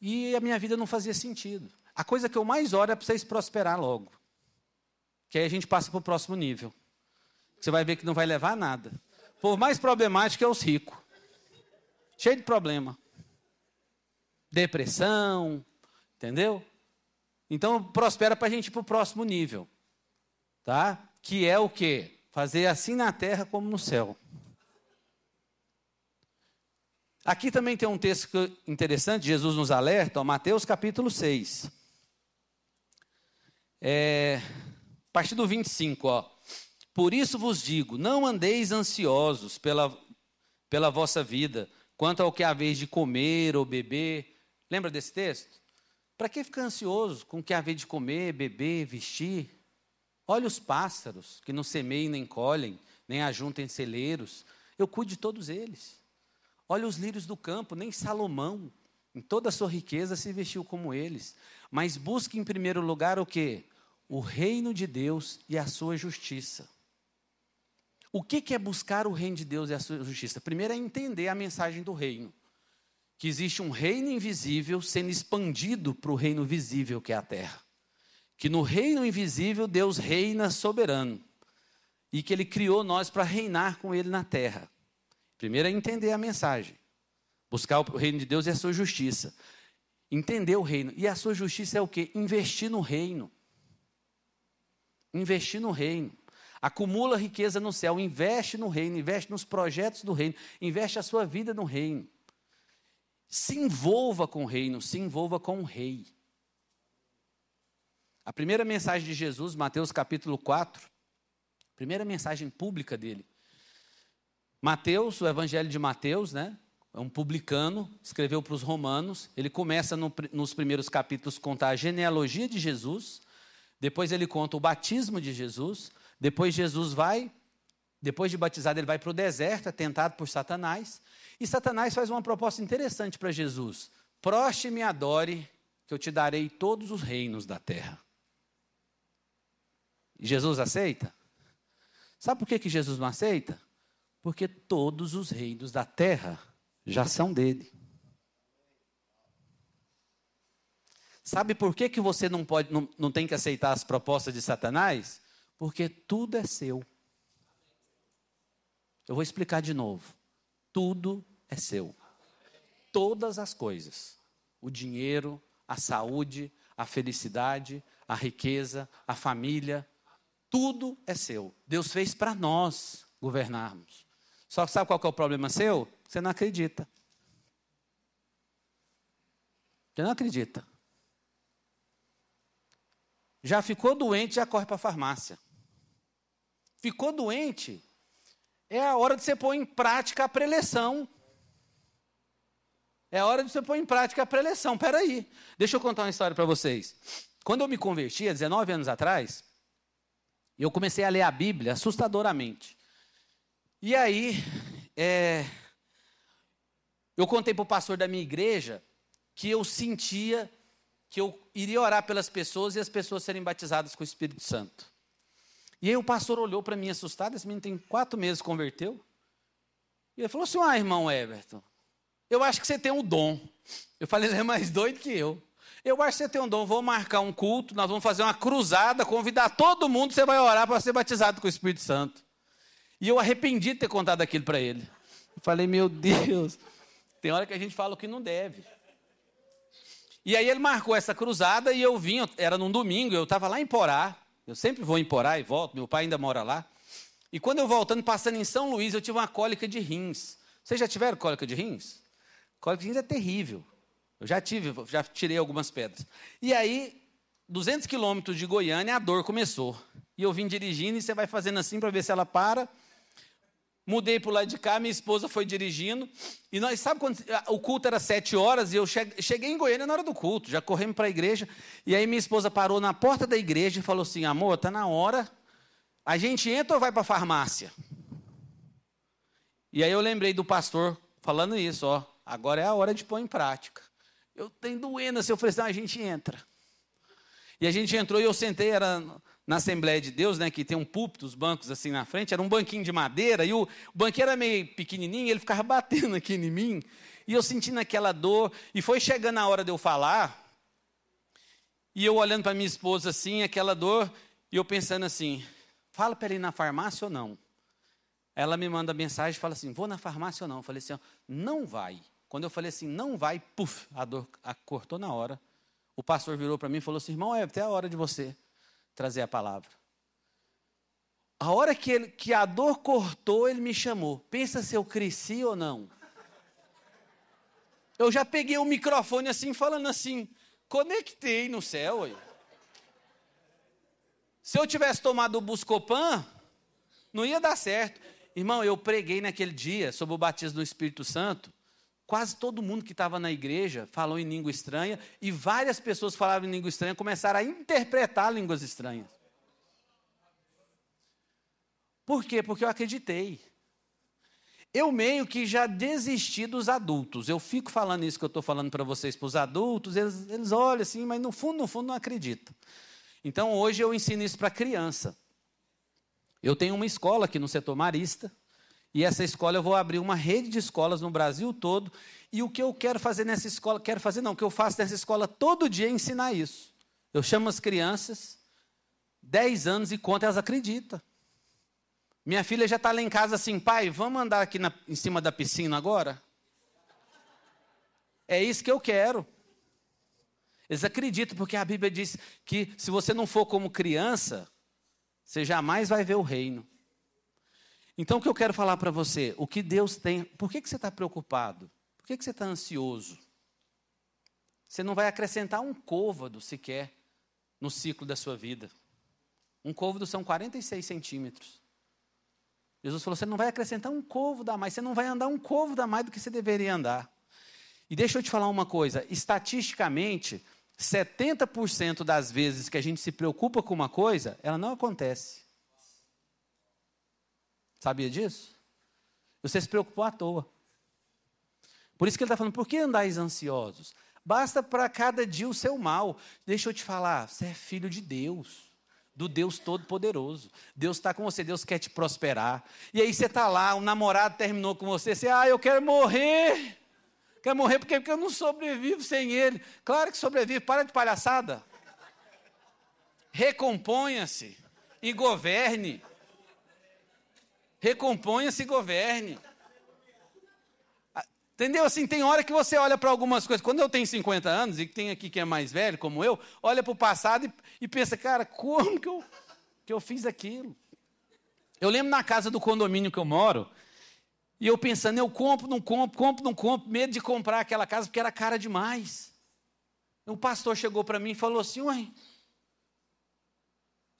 E a minha vida não fazia sentido. A coisa que eu mais oro é para vocês prosperar logo. Que aí a gente passa para o próximo nível. Você vai ver que não vai levar a nada. Por mais problemático é os ricos. Cheio de problema. Depressão, entendeu? Então, prospera para a gente ir para o próximo nível. Tá? Que é o quê? Fazer assim na terra como no céu. Aqui também tem um texto interessante, Jesus nos alerta, ó, Mateus capítulo 6. É, a partir do 25, ó. Por isso vos digo: não andeis ansiosos pela, pela vossa vida, quanto ao que haveis de comer ou beber. Lembra desse texto? Para que ficar ansioso com o que haver de comer, beber, vestir? Olha os pássaros, que não semeiam nem colhem, nem ajuntem celeiros. Eu cuido de todos eles. Olha os lírios do campo, nem Salomão, em toda a sua riqueza, se vestiu como eles. Mas busque em primeiro lugar o quê? O reino de Deus e a sua justiça. O que é buscar o reino de Deus e a sua justiça? Primeiro é entender a mensagem do reino que existe um reino invisível sendo expandido para o reino visível que é a terra. Que no reino invisível Deus reina soberano e que ele criou nós para reinar com ele na terra. Primeiro é entender a mensagem. Buscar o reino de Deus e a sua justiça. Entender o reino. E a sua justiça é o quê? Investir no reino. Investir no reino. Acumula riqueza no céu, investe no reino, investe nos projetos do reino, investe a sua vida no reino. Se envolva com o reino, se envolva com o rei. A primeira mensagem de Jesus, Mateus capítulo 4, primeira mensagem pública dele. Mateus, o evangelho de Mateus, né? É um publicano, escreveu para os romanos. Ele começa no, nos primeiros capítulos contar a genealogia de Jesus. Depois ele conta o batismo de Jesus. Depois Jesus vai, depois de batizado, ele vai para o deserto, é tentado por Satanás. E Satanás faz uma proposta interessante para Jesus: proste-me adore, que eu te darei todos os reinos da terra. Jesus aceita? Sabe por que, que Jesus não aceita? Porque todos os reinos da terra já são dele. Sabe por que, que você não, pode, não, não tem que aceitar as propostas de Satanás? Porque tudo é seu. Eu vou explicar de novo tudo é seu. Todas as coisas. O dinheiro, a saúde, a felicidade, a riqueza, a família, tudo é seu. Deus fez para nós governarmos. Só que sabe qual que é o problema seu? Você não acredita. Você não acredita. Já ficou doente, já corre para a farmácia. Ficou doente, é a hora de você pôr em prática a preleção. É a hora de você pôr em prática a preleção. Espera aí, deixa eu contar uma história para vocês. Quando eu me converti, há 19 anos atrás, eu comecei a ler a Bíblia assustadoramente. E aí, é, eu contei para o pastor da minha igreja que eu sentia que eu iria orar pelas pessoas e as pessoas serem batizadas com o Espírito Santo. E aí o pastor olhou para mim assustado, esse menino tem quatro meses converteu. E ele falou assim, ah, irmão Everton, eu acho que você tem um dom. Eu falei, ele é mais doido que eu. Eu acho que você tem um dom, vou marcar um culto, nós vamos fazer uma cruzada, convidar todo mundo, você vai orar para ser batizado com o Espírito Santo. E eu arrependi de ter contado aquilo para ele. Eu falei, meu Deus, tem hora que a gente fala o que não deve. E aí ele marcou essa cruzada e eu vim, era num domingo, eu estava lá em Porá, eu sempre vou em Porá e volto, meu pai ainda mora lá. E quando eu voltando, passando em São Luís, eu tive uma cólica de rins. Vocês já tiveram cólica de rins? Cólica de rins é terrível. Eu já tive, já tirei algumas pedras. E aí, 200 quilômetros de Goiânia, a dor começou. E eu vim dirigindo e você vai fazendo assim para ver se ela para. Mudei para o lado de cá, minha esposa foi dirigindo. E nós, sabe quando o culto era sete horas e eu cheguei em Goiânia na hora do culto, já corremos para a igreja. E aí minha esposa parou na porta da igreja e falou assim: amor, tá na hora. A gente entra ou vai para a farmácia? E aí eu lembrei do pastor falando isso, ó. Agora é a hora de pôr em prática. Eu tenho doendo, se eu assim, a gente entra. E a gente entrou e eu sentei, era na Assembleia de Deus, né, que tem um púlpito, os bancos assim na frente, era um banquinho de madeira, e o, o banquinho era meio pequenininho, ele ficava batendo aqui em mim, e eu sentindo aquela dor, e foi chegando a hora de eu falar, e eu olhando para minha esposa assim, aquela dor, e eu pensando assim, fala para ele ir na farmácia ou não? Ela me manda mensagem fala assim, vou na farmácia ou não? Eu falei assim, não vai. Quando eu falei assim, não vai, puf, a dor a, cortou na hora. o pastor virou para mim e falou assim: irmão, é até a hora de você trazer a palavra. A hora que, ele, que a dor cortou, ele me chamou. Pensa se eu cresci ou não. Eu já peguei o microfone assim, falando assim, conectei no céu. Se eu tivesse tomado o Buscopan, não ia dar certo. Irmão, eu preguei naquele dia sobre o batismo do Espírito Santo. Quase todo mundo que estava na igreja falou em língua estranha e várias pessoas que falavam em língua estranha começaram a interpretar línguas estranhas. Por quê? Porque eu acreditei. Eu meio que já desisti dos adultos. Eu fico falando isso que eu estou falando para vocês, para os adultos, eles, eles olham assim, mas no fundo, no fundo, não acreditam. Então hoje eu ensino isso para criança. Eu tenho uma escola aqui no setor marista, e essa escola eu vou abrir uma rede de escolas no Brasil todo. E o que eu quero fazer nessa escola, quero fazer não, o que eu faço nessa escola todo dia é ensinar isso. Eu chamo as crianças, 10 anos e conta, elas acreditam. Minha filha já está lá em casa assim, pai, vamos andar aqui na, em cima da piscina agora? É isso que eu quero. Eles acreditam, porque a Bíblia diz que se você não for como criança, você jamais vai ver o reino. Então, o que eu quero falar para você, o que Deus tem, por que, que você está preocupado? Por que, que você está ansioso? Você não vai acrescentar um côvado sequer no ciclo da sua vida. Um côvado são 46 centímetros. Jesus falou: você não vai acrescentar um côvado a mais, você não vai andar um côvado a mais do que você deveria andar. E deixa eu te falar uma coisa: estatisticamente, 70% das vezes que a gente se preocupa com uma coisa, ela não acontece. Sabia disso? Você se preocupou à toa. Por isso que ele está falando: por que andais ansiosos? Basta para cada dia o seu mal. Deixa eu te falar: você é filho de Deus do Deus Todo-Poderoso. Deus está com você, Deus quer te prosperar. E aí você está lá, o namorado terminou com você, você, ah, eu quero morrer. Quero morrer porque, porque eu não sobrevivo sem ele. Claro que sobrevive, para de palhaçada. Recomponha-se e governe. Recomponha-se e governe. Entendeu? Assim, tem hora que você olha para algumas coisas. Quando eu tenho 50 anos, e tem aqui quem é mais velho, como eu, olha para o passado e, e, pensa, cara, como que eu, que eu fiz aquilo? Eu lembro na casa do condomínio que eu moro, e eu pensando, eu compro, não compro, compro, não compro, medo de comprar aquela casa porque era cara demais. O pastor chegou para mim e falou assim: Ué,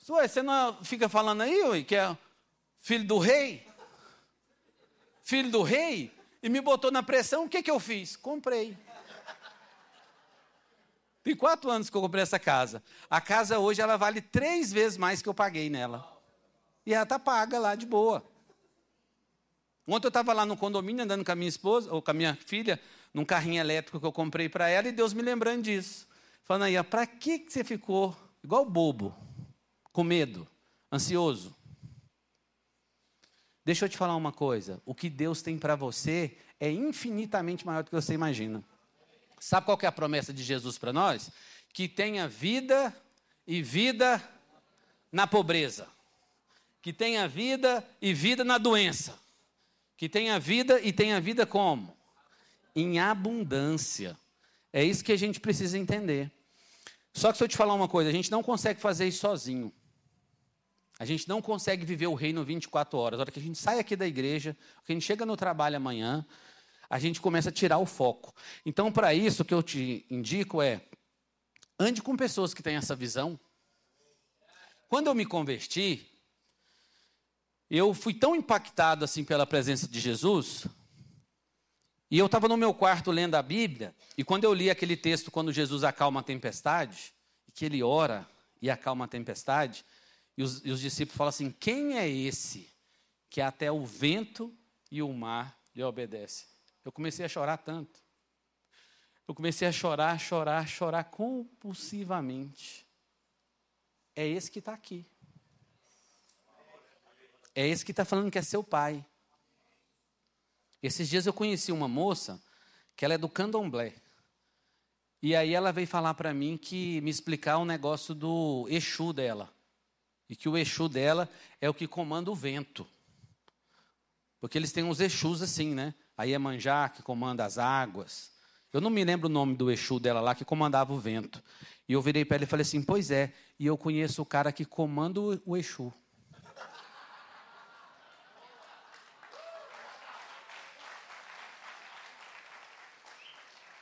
ué você não fica falando aí, ué, que é filho do rei? Filho do rei? e me botou na pressão, o que, que eu fiz? Comprei. Tem quatro anos que eu comprei essa casa. A casa hoje ela vale três vezes mais que eu paguei nela. E ela está paga lá de boa. Ontem eu estava lá no condomínio andando com a minha esposa, ou com a minha filha, num carrinho elétrico que eu comprei para ela, e Deus me lembrando disso. Falando aí, para que você ficou igual bobo, com medo, ansioso? Deixa eu te falar uma coisa: o que Deus tem para você é infinitamente maior do que você imagina. Sabe qual é a promessa de Jesus para nós? Que tenha vida e vida na pobreza. Que tenha vida e vida na doença. Que tenha vida e tenha vida como? Em abundância. É isso que a gente precisa entender. Só que se eu te falar uma coisa, a gente não consegue fazer isso sozinho. A gente não consegue viver o reino 24 horas. A hora que a gente sai aqui da igreja, que a gente chega no trabalho amanhã, a gente começa a tirar o foco. Então, para isso, o que eu te indico é: ande com pessoas que têm essa visão. Quando eu me converti, eu fui tão impactado assim pela presença de Jesus, e eu estava no meu quarto lendo a Bíblia, e quando eu li aquele texto, quando Jesus acalma a tempestade, que ele ora e acalma a tempestade, e os, e os discípulos falam assim: quem é esse que até o vento e o mar lhe obedecem? Eu comecei a chorar tanto. Eu comecei a chorar, chorar, chorar compulsivamente. É esse que está aqui. É esse que está falando que é seu pai. Esses dias eu conheci uma moça que ela é do candomblé. E aí ela veio falar para mim que me explicar um negócio do Exu dela. E que o Exu dela é o que comanda o vento. Porque eles têm uns Exus assim, né? A Iemanjá, que comanda as águas. Eu não me lembro o nome do Exu dela lá que comandava o vento. E eu virei para ele e falei assim: Pois é, e eu conheço o cara que comanda o Exu.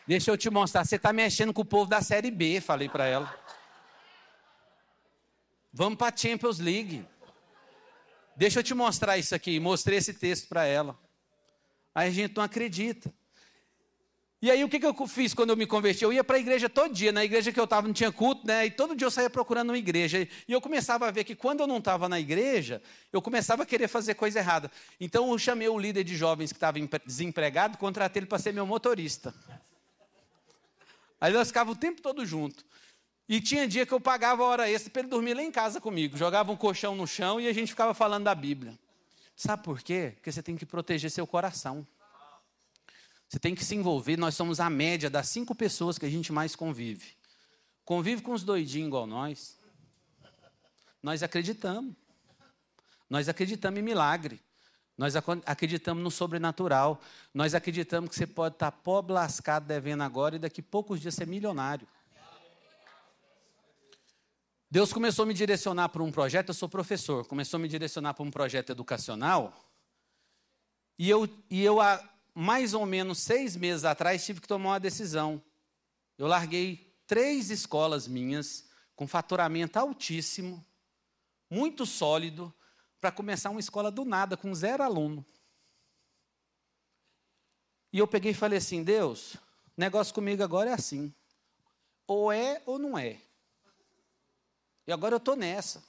Deixa eu te mostrar, você está mexendo com o povo da Série B, falei para ela. Vamos para a Champions League. Deixa eu te mostrar isso aqui. Mostrei esse texto para ela. Aí a gente não acredita. E aí o que, que eu fiz quando eu me converti? Eu ia para a igreja todo dia. Na igreja que eu estava não tinha culto, né? E todo dia eu saía procurando uma igreja. E eu começava a ver que quando eu não estava na igreja, eu começava a querer fazer coisa errada. Então eu chamei o líder de jovens que estava desempregado, contratei ele para ser meu motorista. Aí nós ficávamos o tempo todo junto. E tinha dia que eu pagava hora extra para ele dormir lá em casa comigo. Jogava um colchão no chão e a gente ficava falando da Bíblia. Sabe por quê? Porque você tem que proteger seu coração. Você tem que se envolver. Nós somos a média das cinco pessoas que a gente mais convive. Convive com os doidinhos igual nós. Nós acreditamos. Nós acreditamos em milagre. Nós acreditamos no sobrenatural. Nós acreditamos que você pode estar pobre, lascado, devendo agora e daqui a poucos dias ser milionário. Deus começou a me direcionar para um projeto, eu sou professor, começou a me direcionar para um projeto educacional. E eu, e eu, há mais ou menos seis meses atrás, tive que tomar uma decisão. Eu larguei três escolas minhas, com faturamento altíssimo, muito sólido, para começar uma escola do nada, com zero aluno. E eu peguei e falei assim: Deus, negócio comigo agora é assim. Ou é ou não é. E agora eu estou nessa.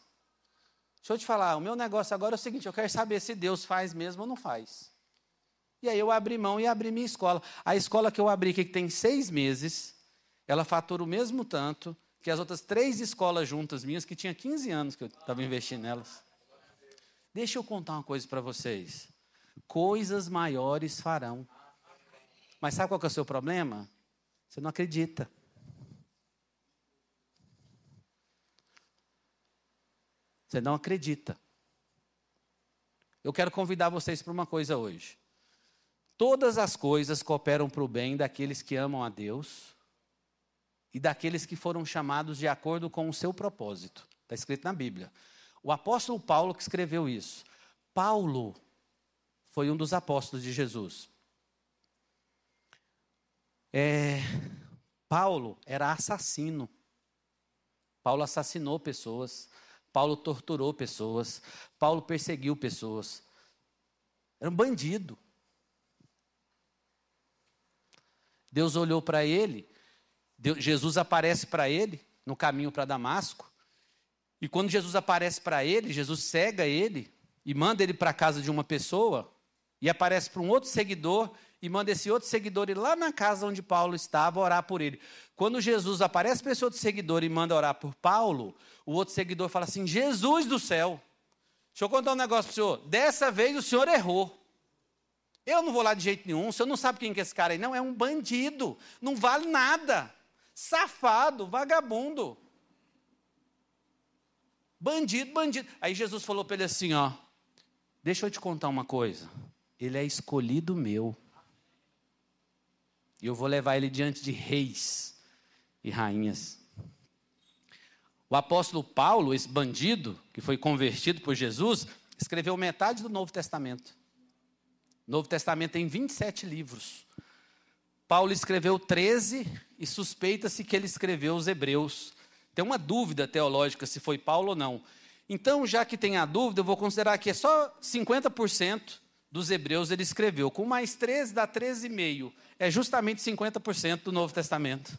Deixa eu te falar, o meu negócio agora é o seguinte: eu quero saber se Deus faz mesmo ou não faz. E aí eu abri mão e abri minha escola. A escola que eu abri, que tem seis meses, ela fatura o mesmo tanto que as outras três escolas juntas minhas, que tinha 15 anos que eu estava investindo nelas. Deixa eu contar uma coisa para vocês. Coisas maiores farão. Mas sabe qual é o seu problema? Você não acredita. Você não acredita. Eu quero convidar vocês para uma coisa hoje. Todas as coisas cooperam para o bem daqueles que amam a Deus e daqueles que foram chamados de acordo com o seu propósito. Está escrito na Bíblia. O apóstolo Paulo que escreveu isso. Paulo foi um dos apóstolos de Jesus. É, Paulo era assassino. Paulo assassinou pessoas. Paulo torturou pessoas. Paulo perseguiu pessoas. Era um bandido. Deus olhou para ele. Deus, Jesus aparece para ele no caminho para Damasco. E quando Jesus aparece para ele, Jesus cega ele e manda ele para a casa de uma pessoa, e aparece para um outro seguidor e manda esse outro seguidor ir lá na casa onde Paulo estava orar por ele. Quando Jesus aparece para esse outro seguidor e manda orar por Paulo, o outro seguidor fala assim: Jesus do céu, deixa eu contar um negócio para o senhor. Dessa vez o senhor errou. Eu não vou lá de jeito nenhum. O senhor não sabe quem que é esse cara aí, não? É um bandido. Não vale nada. Safado, vagabundo. Bandido, bandido. Aí Jesus falou para ele assim: ó, deixa eu te contar uma coisa. Ele é escolhido meu. E eu vou levar ele diante de reis e rainhas. O apóstolo Paulo, esse bandido que foi convertido por Jesus, escreveu metade do Novo Testamento. O Novo Testamento tem 27 livros. Paulo escreveu 13 e suspeita-se que ele escreveu os Hebreus. Tem uma dúvida teológica se foi Paulo ou não. Então, já que tem a dúvida, eu vou considerar que é só 50% dos hebreus ele escreveu. Com mais 13 dá 13,5. É justamente 50% do Novo Testamento.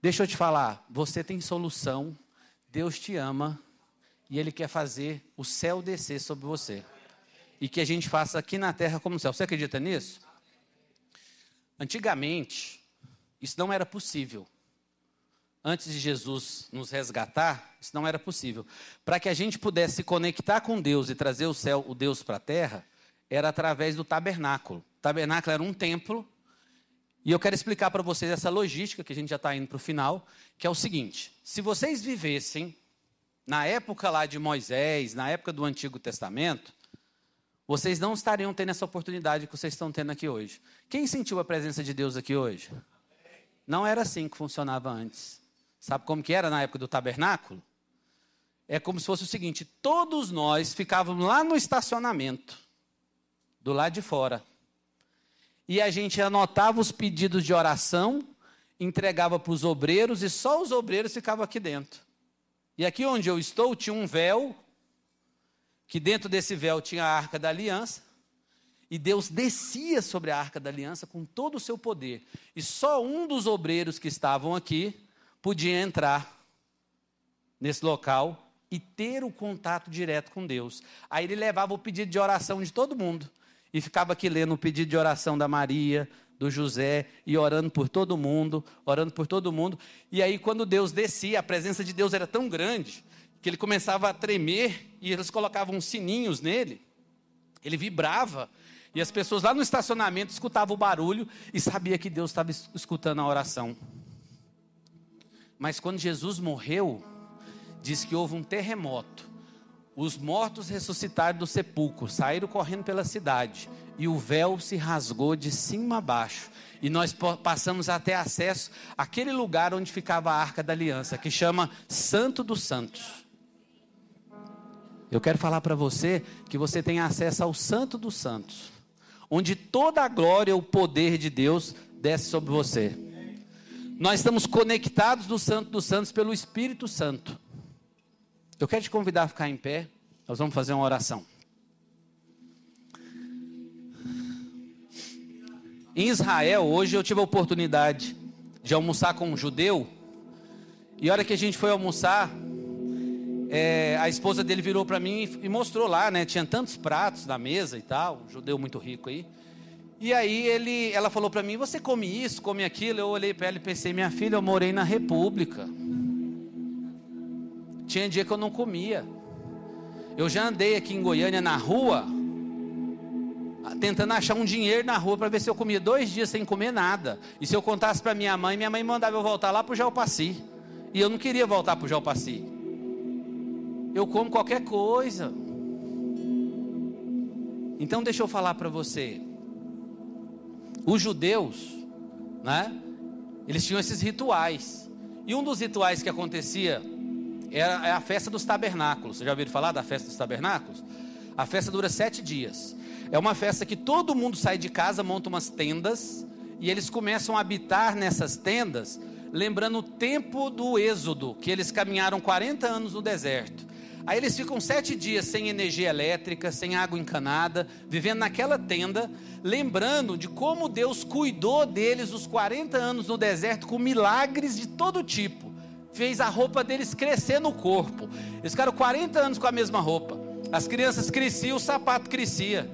Deixa eu te falar, você tem solução, Deus te ama e Ele quer fazer o céu descer sobre você. E que a gente faça aqui na terra como no céu. Você acredita nisso? Antigamente, isso não era possível antes de Jesus nos resgatar, isso não era possível. Para que a gente pudesse se conectar com Deus e trazer o céu, o Deus para a terra, era através do tabernáculo. O tabernáculo era um templo. E eu quero explicar para vocês essa logística, que a gente já está indo para o final, que é o seguinte: se vocês vivessem na época lá de Moisés, na época do Antigo Testamento, vocês não estariam tendo essa oportunidade que vocês estão tendo aqui hoje. Quem sentiu a presença de Deus aqui hoje? Não era assim que funcionava antes. Sabe como que era na época do tabernáculo? É como se fosse o seguinte: todos nós ficávamos lá no estacionamento, do lado de fora. E a gente anotava os pedidos de oração, entregava para os obreiros e só os obreiros ficavam aqui dentro. E aqui onde eu estou tinha um véu, que dentro desse véu tinha a arca da aliança, e Deus descia sobre a arca da aliança com todo o seu poder. E só um dos obreiros que estavam aqui podia entrar nesse local e ter o contato direto com Deus. Aí ele levava o pedido de oração de todo mundo e ficava aqui lendo o pedido de oração da Maria, do José e orando por todo mundo, orando por todo mundo. E aí quando Deus descia, a presença de Deus era tão grande que ele começava a tremer e eles colocavam sininhos nele. Ele vibrava e as pessoas lá no estacionamento escutavam o barulho e sabia que Deus estava escutando a oração. Mas quando Jesus morreu, diz que houve um terremoto. Os mortos ressuscitaram do sepulcro, saíram correndo pela cidade, e o véu se rasgou de cima a baixo. E nós passamos a ter acesso àquele lugar onde ficava a arca da aliança, que chama Santo dos Santos. Eu quero falar para você que você tem acesso ao Santo dos Santos onde toda a glória e o poder de Deus desce sobre você. Nós estamos conectados no Santo dos Santos pelo Espírito Santo. Eu quero te convidar a ficar em pé. Nós vamos fazer uma oração. Em Israel, hoje eu tive a oportunidade de almoçar com um judeu. E a hora que a gente foi almoçar, é, a esposa dele virou para mim e mostrou lá, né? Tinha tantos pratos na mesa e tal, um judeu muito rico aí. E aí ele, ela falou para mim: "Você come isso, come aquilo?" Eu olhei para ela e pensei: "Minha filha, eu morei na República. Tinha dia que eu não comia. Eu já andei aqui em Goiânia na rua, tentando achar um dinheiro na rua para ver se eu comia dois dias sem comer nada. E se eu contasse para minha mãe, minha mãe mandava eu voltar lá para o Jalpaci. E eu não queria voltar para o Jalpaci. Eu como qualquer coisa. Então deixa eu falar para você. Os judeus, né? Eles tinham esses rituais. E um dos rituais que acontecia era é a festa dos tabernáculos. Você já ouviu falar da festa dos tabernáculos? A festa dura sete dias. É uma festa que todo mundo sai de casa, monta umas tendas e eles começam a habitar nessas tendas, lembrando o tempo do Êxodo, que eles caminharam 40 anos no deserto. Aí eles ficam sete dias sem energia elétrica, sem água encanada, vivendo naquela tenda, lembrando de como Deus cuidou deles os 40 anos no deserto com milagres de todo tipo. Fez a roupa deles crescer no corpo. Eles ficaram 40 anos com a mesma roupa. As crianças cresciam, o sapato crescia.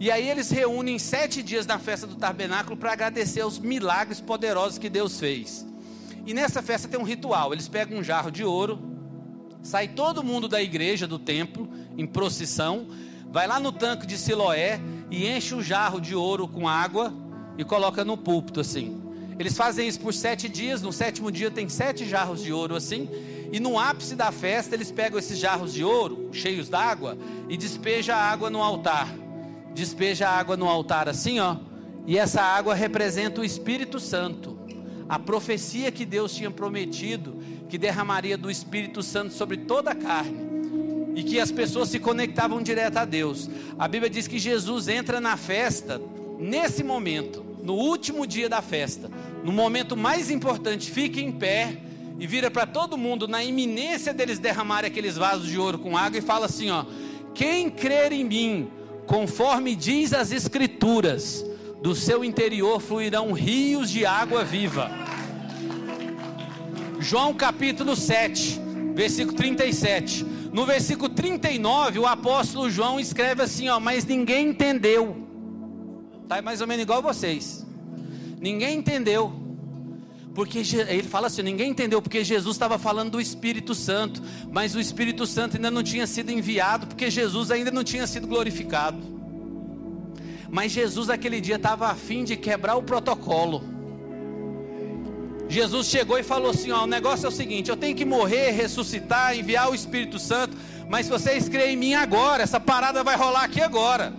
E aí eles reúnem sete dias na festa do tabernáculo para agradecer os milagres poderosos que Deus fez. E nessa festa tem um ritual. Eles pegam um jarro de ouro, sai todo mundo da igreja, do templo, em procissão, vai lá no tanque de Siloé e enche o jarro de ouro com água e coloca no púlpito assim. Eles fazem isso por sete dias, no sétimo dia tem sete jarros de ouro assim, e no ápice da festa eles pegam esses jarros de ouro, cheios d'água, e despeja a água no altar. Despeja a água no altar assim, ó, e essa água representa o Espírito Santo, a profecia que Deus tinha prometido que derramaria do Espírito Santo sobre toda a carne e que as pessoas se conectavam direto a Deus. A Bíblia diz que Jesus entra na festa nesse momento, no último dia da festa, no momento mais importante, fica em pé e vira para todo mundo na iminência deles derramarem aqueles vasos de ouro com água e fala assim, ó: Quem crer em mim, conforme diz as escrituras, do seu interior fluirão rios de água viva. João capítulo 7, versículo 37. No versículo 39, o apóstolo João escreve assim, ó, mas ninguém entendeu. Tá mais ou menos igual vocês. Ninguém entendeu. Porque ele fala assim, ninguém entendeu porque Jesus estava falando do Espírito Santo, mas o Espírito Santo ainda não tinha sido enviado, porque Jesus ainda não tinha sido glorificado. Mas Jesus aquele dia estava a fim de quebrar o protocolo Jesus chegou e falou assim: ó, o negócio é o seguinte, eu tenho que morrer, ressuscitar, enviar o Espírito Santo, mas se vocês creem em mim agora, essa parada vai rolar aqui agora.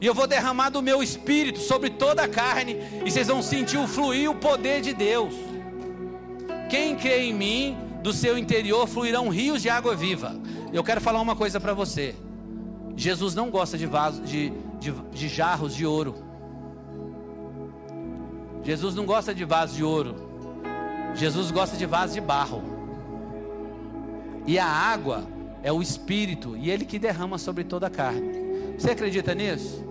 E eu vou derramar do meu espírito sobre toda a carne, e vocês vão sentir o fluir o poder de Deus. Quem crê em mim, do seu interior fluirão rios de água viva. Eu quero falar uma coisa para você. Jesus não gosta de vasos, de, de, de jarros de ouro. Jesus não gosta de vasos de ouro. Jesus gosta de vasos de barro. E a água é o Espírito, e Ele que derrama sobre toda a carne. Você acredita nisso?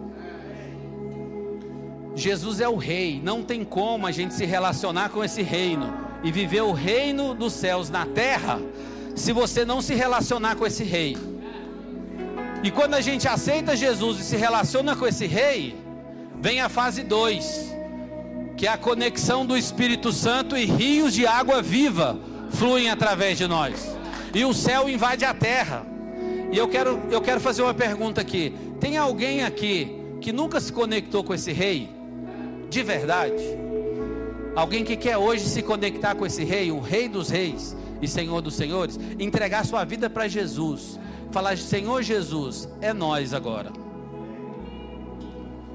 Jesus é o Rei, não tem como a gente se relacionar com esse reino e viver o reino dos céus na terra se você não se relacionar com esse Rei. E quando a gente aceita Jesus e se relaciona com esse Rei, vem a fase 2, que a conexão do Espírito Santo e rios de água viva fluem através de nós, e o céu invade a terra. E eu quero, eu quero fazer uma pergunta aqui: tem alguém aqui que nunca se conectou com esse Rei? de verdade. Alguém que quer hoje se conectar com esse rei, o rei dos reis e senhor dos senhores, entregar sua vida para Jesus. Falar, Senhor Jesus, é nós agora.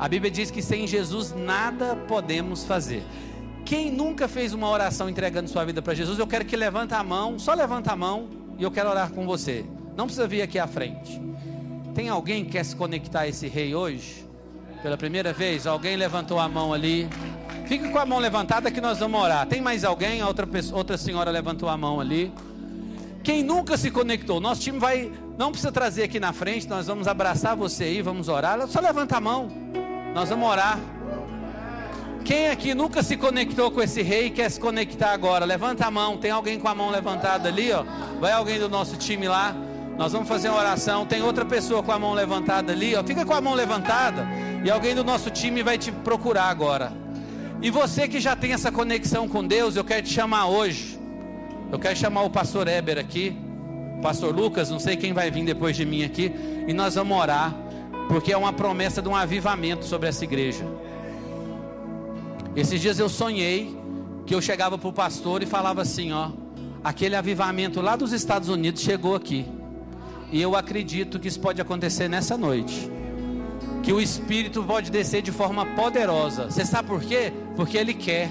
A Bíblia diz que sem Jesus nada podemos fazer. Quem nunca fez uma oração entregando sua vida para Jesus, eu quero que levanta a mão, só levanta a mão e eu quero orar com você. Não precisa vir aqui à frente. Tem alguém que quer se conectar a esse rei hoje? Pela primeira vez, alguém levantou a mão ali. Fique com a mão levantada que nós vamos orar. Tem mais alguém? Outra, pessoa, outra senhora levantou a mão ali. Quem nunca se conectou, nosso time vai, não precisa trazer aqui na frente, nós vamos abraçar você aí, vamos orar. Só levanta a mão, nós vamos orar. Quem aqui nunca se conectou com esse rei e quer se conectar agora? Levanta a mão. Tem alguém com a mão levantada ali, ó? Vai alguém do nosso time lá. Nós vamos fazer uma oração. Tem outra pessoa com a mão levantada ali, ó. Fica com a mão levantada. E alguém do nosso time vai te procurar agora. E você que já tem essa conexão com Deus, eu quero te chamar hoje. Eu quero chamar o pastor Eber aqui, o pastor Lucas, não sei quem vai vir depois de mim aqui, e nós vamos orar, porque é uma promessa de um avivamento sobre essa igreja. Esses dias eu sonhei que eu chegava para o pastor e falava assim: ó, aquele avivamento lá dos Estados Unidos chegou aqui. E eu acredito que isso pode acontecer nessa noite que o Espírito pode descer de forma poderosa. Você sabe por quê? Porque Ele quer.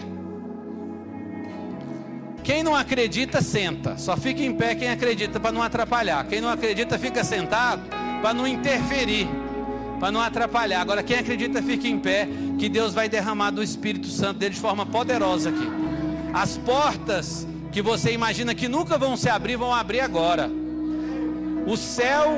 Quem não acredita, senta. Só fica em pé quem acredita para não atrapalhar. Quem não acredita, fica sentado para não interferir, para não atrapalhar. Agora, quem acredita, fica em pé, que Deus vai derramar do Espírito Santo dele de forma poderosa aqui. As portas que você imagina que nunca vão se abrir, vão abrir agora. O céu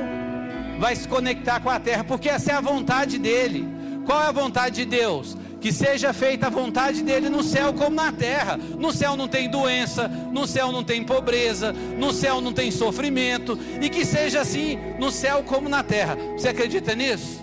vai se conectar com a terra, porque essa é a vontade dele. Qual é a vontade de Deus? Que seja feita a vontade dele no céu como na terra. No céu não tem doença, no céu não tem pobreza, no céu não tem sofrimento, e que seja assim no céu como na terra. Você acredita nisso?